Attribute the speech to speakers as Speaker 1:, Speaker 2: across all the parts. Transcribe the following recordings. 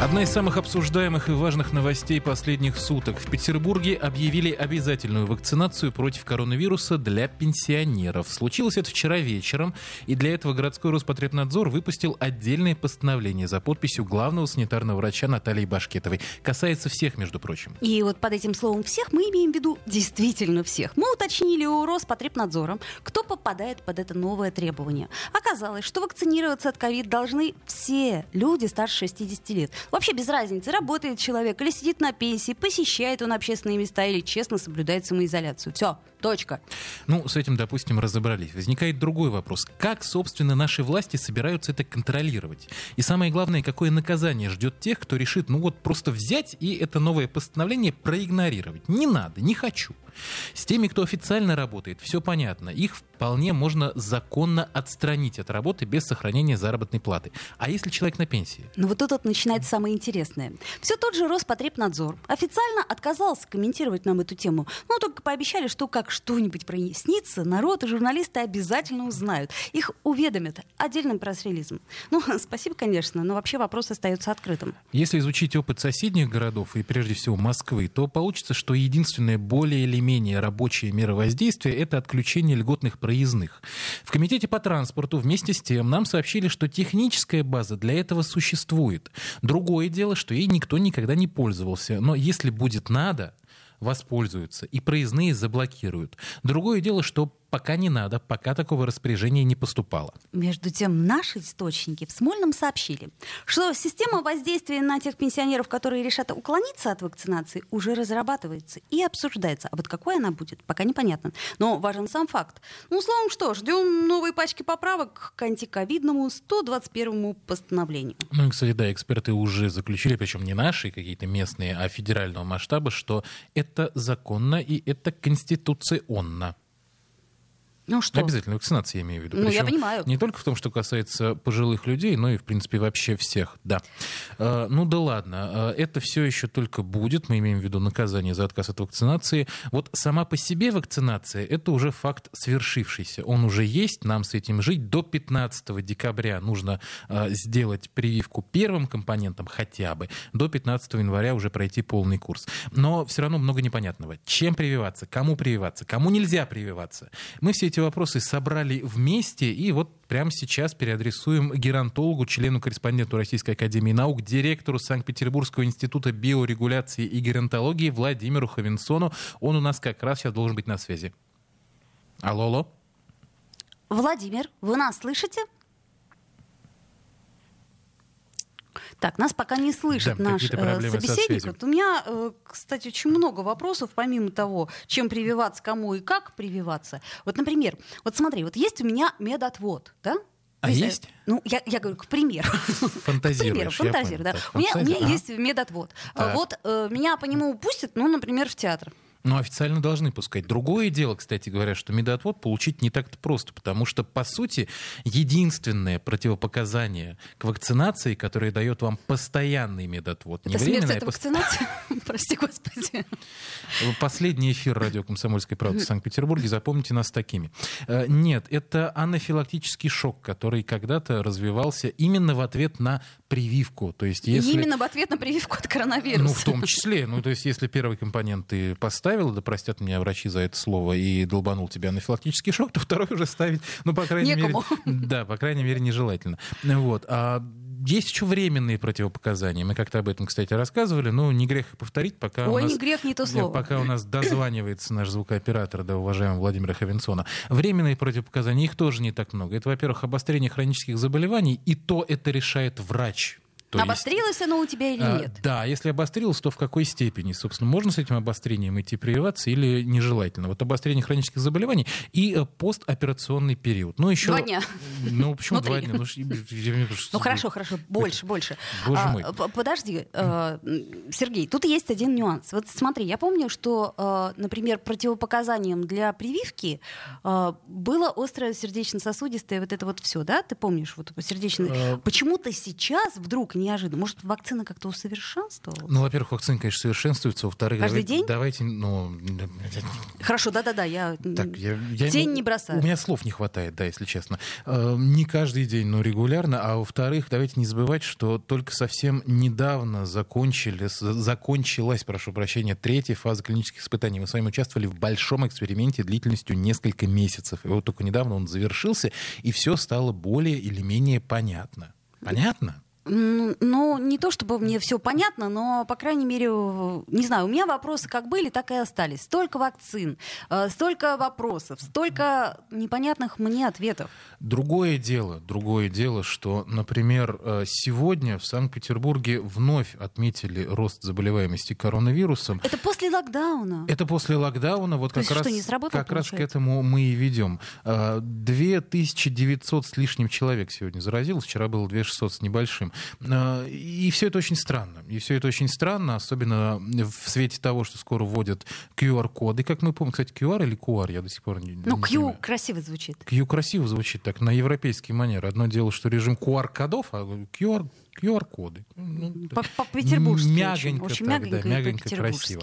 Speaker 1: Одна из самых обсуждаемых и важных новостей последних суток. В Петербурге объявили обязательную вакцинацию против коронавируса для пенсионеров. Случилось это вчера вечером, и для этого городской Роспотребнадзор выпустил отдельное постановление за подписью главного санитарного врача Натальи Башкетовой. Касается всех, между прочим.
Speaker 2: И вот под этим словом «всех» мы имеем в виду действительно всех. Мы уточнили у Роспотребнадзора, кто попадает под это новое требование. Оказалось, что вакцинироваться от ковид должны все люди старше 60 лет. Вообще без разницы, работает человек или сидит на пенсии, посещает он общественные места или честно соблюдает самоизоляцию. Все, точка.
Speaker 1: Ну, с этим, допустим, разобрались. Возникает другой вопрос. Как, собственно, наши власти собираются это контролировать? И самое главное, какое наказание ждет тех, кто решит, ну вот, просто взять и это новое постановление проигнорировать? Не надо, не хочу. С теми, кто официально работает, все понятно. Их вполне можно законно отстранить от работы без сохранения заработной платы. А если человек на пенсии?
Speaker 2: Ну вот тут вот начинается самое интересное. Все тот же Роспотребнадзор официально отказался комментировать нам эту тему. Ну, только пообещали, что как что-нибудь прояснится, народ и журналисты обязательно узнают. Их уведомят отдельным пресс-релизом. Ну, спасибо, конечно, но вообще вопрос остается открытым.
Speaker 1: Если изучить опыт соседних городов и прежде всего Москвы, то получится, что единственное более или менее рабочие меры воздействия — это отключение льготных проездных. В Комитете по транспорту вместе с тем нам сообщили, что техническая база для этого существует. Другое дело, что ей никто никогда не пользовался. Но если будет надо, воспользуются и проездные заблокируют. Другое дело, что пока не надо, пока такого распоряжения не поступало.
Speaker 2: Между тем, наши источники в Смольном сообщили, что система воздействия на тех пенсионеров, которые решат уклониться от вакцинации, уже разрабатывается и обсуждается. А вот какой она будет, пока непонятно. Но важен сам факт. Ну, словом, что, ждем новые пачки поправок к антиковидному 121 постановлению.
Speaker 1: Ну и, кстати, да, эксперты уже заключили, причем не наши какие-то местные, а федерального масштаба, что это законно и это конституционно.
Speaker 2: Ну что?
Speaker 1: Обязательно вакцинация, я имею в виду.
Speaker 2: Ну, я понимаю.
Speaker 1: Не только в том, что касается пожилых людей, но и, в принципе, вообще всех, да. Э, ну да ладно, э, это все еще только будет, мы имеем в виду наказание за отказ от вакцинации. Вот сама по себе вакцинация — это уже факт свершившийся. Он уже есть, нам с этим жить. До 15 декабря нужно э, сделать прививку первым компонентом хотя бы. До 15 января уже пройти полный курс. Но все равно много непонятного. Чем прививаться, кому прививаться, кому нельзя прививаться. Мы все эти вопросы собрали вместе и вот прямо сейчас переадресуем геронтологу, члену-корреспонденту Российской Академии Наук, директору Санкт-Петербургского института биорегуляции и геронтологии Владимиру Ховенсону. Он у нас как раз сейчас должен быть на связи. Алло, алло.
Speaker 2: Владимир, вы нас слышите? Так, нас пока не слышит
Speaker 1: Да,
Speaker 2: наш э, собеседник. Вот у меня, э, кстати, очень много вопросов, помимо того, чем прививаться, кому и как прививаться. Вот, например, вот смотри, вот есть у меня медотвод, да?
Speaker 1: А
Speaker 2: знаю,
Speaker 1: есть?
Speaker 2: Ну, я, я говорю, к примеру.
Speaker 1: Фантазируешь,
Speaker 2: К примеру, фантазирую, да.
Speaker 1: Так,
Speaker 2: у, меня, у меня
Speaker 1: ага.
Speaker 2: есть медотвод.
Speaker 1: Так.
Speaker 2: Вот э, меня по нему пустят, ну, например, в театр.
Speaker 1: Ну, официально должны пускать. Другое дело, кстати говоря, что медотвод получить не так-то просто, потому что, по сути, единственное противопоказание к вакцинации, которое дает вам постоянный медотвод, не
Speaker 2: Это смерть
Speaker 1: временное, а
Speaker 2: вакцинации? Прости, господи.
Speaker 1: Последний эфир радио «Комсомольской правды» в Санкт-Петербурге. Запомните нас такими. Э, Нет, это анафилактический шок, который когда-то развивался именно в ответ на прививку. То есть, если...
Speaker 2: Именно в ответ на прививку от коронавируса.
Speaker 1: Ну, в том числе. Ну, то есть, если первый компонент ты поставил, да простят меня врачи за это слово, и долбанул тебя анафилактический шок, то второй уже ставить, ну, по крайней
Speaker 2: Некому.
Speaker 1: мере... Да, по крайней мере, нежелательно. Вот. А есть еще временные противопоказания. Мы как-то об этом, кстати, рассказывали, но не грех повторить, пока
Speaker 2: Ой,
Speaker 1: у нас...
Speaker 2: не грех, не то слово.
Speaker 1: Пока у нас дозванивается наш звукооператор, да, уважаемый Владимира Ховенсона. Временные противопоказания, их тоже не так много. Это, во-первых, обострение хронических заболеваний, и то это решает врач. То есть-
Speaker 2: Обострилось оно у тебя или
Speaker 1: А,
Speaker 2: нет?
Speaker 1: Да, если обострилось, то в какой степени? Собственно, можно с этим обострением идти прививаться или нежелательно? Вот обострение хронических заболеваний и э, постоперационный период. Ну, еще...
Speaker 2: Два дня.
Speaker 1: Ну, почему
Speaker 2: Ну,
Speaker 1: два дня? Ну,
Speaker 2: Ну хорошо, хорошо, больше, больше.
Speaker 1: Боже
Speaker 2: А,
Speaker 1: мой.
Speaker 2: Подожди, э, Сергей, тут есть один нюанс. Вот смотри, я помню, что, э, например, противопоказанием для прививки было острое сердечно-сосудистое вот это вот все, да? Ты помнишь вот сердечно? Почему-то сейчас вдруг неожиданно, может, вакцина как-то усовершенствовалась?
Speaker 1: Ну, во-первых, вакцина, конечно, совершенствуется. Во-вторых,
Speaker 2: Каждый
Speaker 1: давайте,
Speaker 2: день?
Speaker 1: давайте, ну,
Speaker 2: Хорошо, да-да-да, я
Speaker 1: Так, я, я-
Speaker 2: тень
Speaker 1: ну,
Speaker 2: не бросаю.
Speaker 1: У меня слов не хватает, да, если честно. Э, Не каждый день, но регулярно. А во-вторых, давайте не забывать, что только совсем недавно закончили, закончилась, прошу прощения, третья фаза клинических испытаний. Мы с вами участвовали в большом эксперименте длительностью несколько месяцев. И вот только недавно он завершился, и все стало более или менее понятно. Понятно?
Speaker 2: Ну, не то чтобы мне все понятно, но, по крайней мере, э, не знаю, у меня вопросы как были, так и остались. Столько вакцин, э, столько вопросов, столько непонятных мне ответов.
Speaker 1: Другое дело, другое дело, что, например, э, сегодня в Санкт-Петербурге вновь отметили рост заболеваемости коронавирусом.
Speaker 2: Это после локдауна.
Speaker 1: Это после локдауна, вот
Speaker 2: То
Speaker 1: как
Speaker 2: есть
Speaker 1: раз,
Speaker 2: что, не сработало,
Speaker 1: как раз к этому мы и ведем. А, 2900 с лишним человек сегодня заразилось, вчера было 2600 с небольшим. А, И все это очень странно. И все это очень странно, особенно в свете того, что скоро вводят QR-коды. Как мы помним, кстати, QR или QR, я до сих пор не,
Speaker 2: Ну,
Speaker 1: не
Speaker 2: Q
Speaker 1: понимаю.
Speaker 2: красиво звучит.
Speaker 1: Q красиво звучит так, на европейский манер. Одно дело, что режим QR-кодов, а QR, QR-коды. Ну,
Speaker 2: По- По-петербургски очень.
Speaker 1: Мягонько,
Speaker 2: Очень
Speaker 1: так,
Speaker 2: мягонько
Speaker 1: да, мягонько, красиво.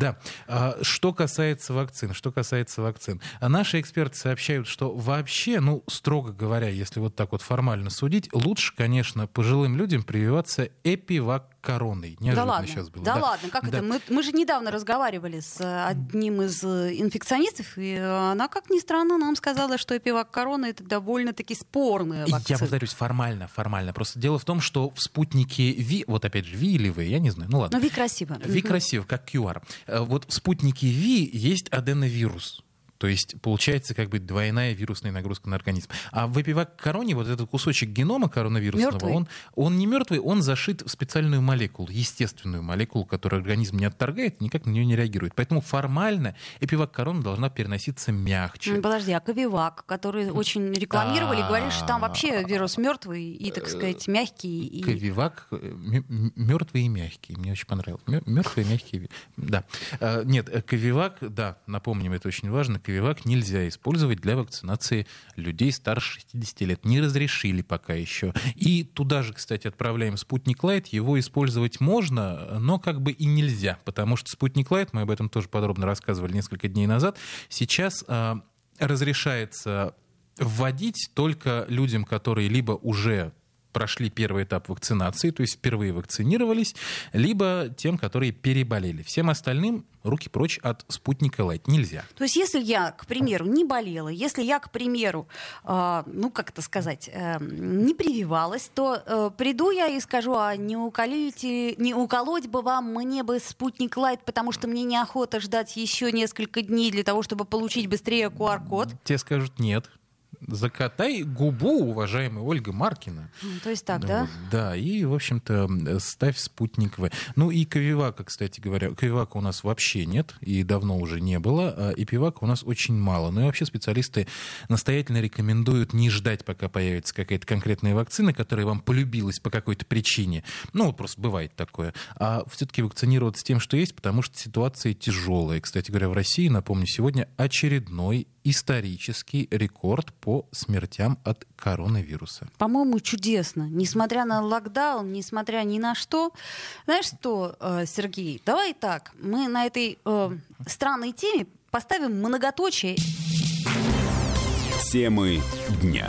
Speaker 1: Да. А, Что касается вакцин, что касается вакцин. А Наши эксперты сообщают, что вообще, ну, строго говоря, если вот так вот формально судить, лучше, конечно, пожилым людям прививаться эпивак-короной.
Speaker 2: Да
Speaker 1: Неожиданно
Speaker 2: ладно,
Speaker 1: сейчас было.
Speaker 2: да, ладно, как
Speaker 1: Да.
Speaker 2: это? Мы, мы же недавно разговаривали с э, одним из э, инфекционистов, и э, она, как ни странно, нам сказала, что эпивак корона это довольно-таки спорная
Speaker 1: И Я
Speaker 2: вакцина.
Speaker 1: повторюсь, формально, формально. Просто дело в том, что в спутнике Ви, вот опять же, Ви или Вы, я не знаю, ну ладно.
Speaker 2: Ну, Ви красиво.
Speaker 1: Ви красиво, как QR. Э, Вот в спутнике Ви есть аденовирус. То есть получается как бы двойная вирусная нагрузка на организм. А в эпивак-короне вот этот кусочек генома коронавирусного, он, он не мертвый, он зашит в специальную молекулу, естественную молекулу, которую организм не отторгает, никак на нее не реагирует. Поэтому формально эпивак-корона должна переноситься мягче.
Speaker 2: Подожди, а Ковивак, который очень рекламировали,
Speaker 1: А.
Speaker 2: говорили, что там вообще вирус мертвый и, так сказать, мягкий. И...
Speaker 1: Ковивак мертвый и мягкий. Мне очень понравилось. Мертвый и мягкий. Да. А, Нет, э, Ковивак, да, напомним, это очень важно. Ковивак нельзя использовать для вакцинации людей старше 60 лет. Не разрешили пока еще. И туда же, кстати, отправляем спутник Лайт. Его использовать можно, но как бы и нельзя. Потому что спутник Лайт, мы об этом тоже подробно рассказывали несколько дней назад, сейчас а, разрешается вводить только людям, которые либо уже прошли первый этап вакцинации, то есть впервые вакцинировались, либо тем, которые переболели. Всем остальным руки прочь от спутника Лайт. Нельзя.
Speaker 2: То есть, если я, к примеру, не болела, если я, к примеру, э, ну, как это сказать, э, не прививалась, то э, приду я и скажу, а не, уколите, не уколоть бы вам мне бы спутник Лайт, потому что мне неохота ждать еще несколько дней для того, чтобы получить быстрее QR-код.
Speaker 1: Те скажут нет. Закатай губу, уважаемая Ольга Маркина.
Speaker 2: М, То есть так,
Speaker 1: Ну
Speaker 2: да?
Speaker 1: вот, Да, и, в общем-то, ставь спутник В. Ну и Ковивака, кстати говоря, Ковивака у нас вообще нет, и давно уже не было, а Эпивака у нас очень мало. Ну и вообще специалисты настоятельно рекомендуют не ждать, пока появится какая-то конкретная вакцина, которая вам полюбилась по какой-то причине. Ну, вот просто бывает такое. А все-таки вакцинироваться тем, что есть, потому что ситуация тяжелая. Кстати говоря, в России, напомню, сегодня очередной исторический рекорд по смертям от коронавируса.
Speaker 2: По-моему, чудесно. Несмотря на локдаун, несмотря ни на что. Знаешь что, э, Сергей, давай так. Мы на этой э, странной теме поставим многоточие
Speaker 3: Темы дня.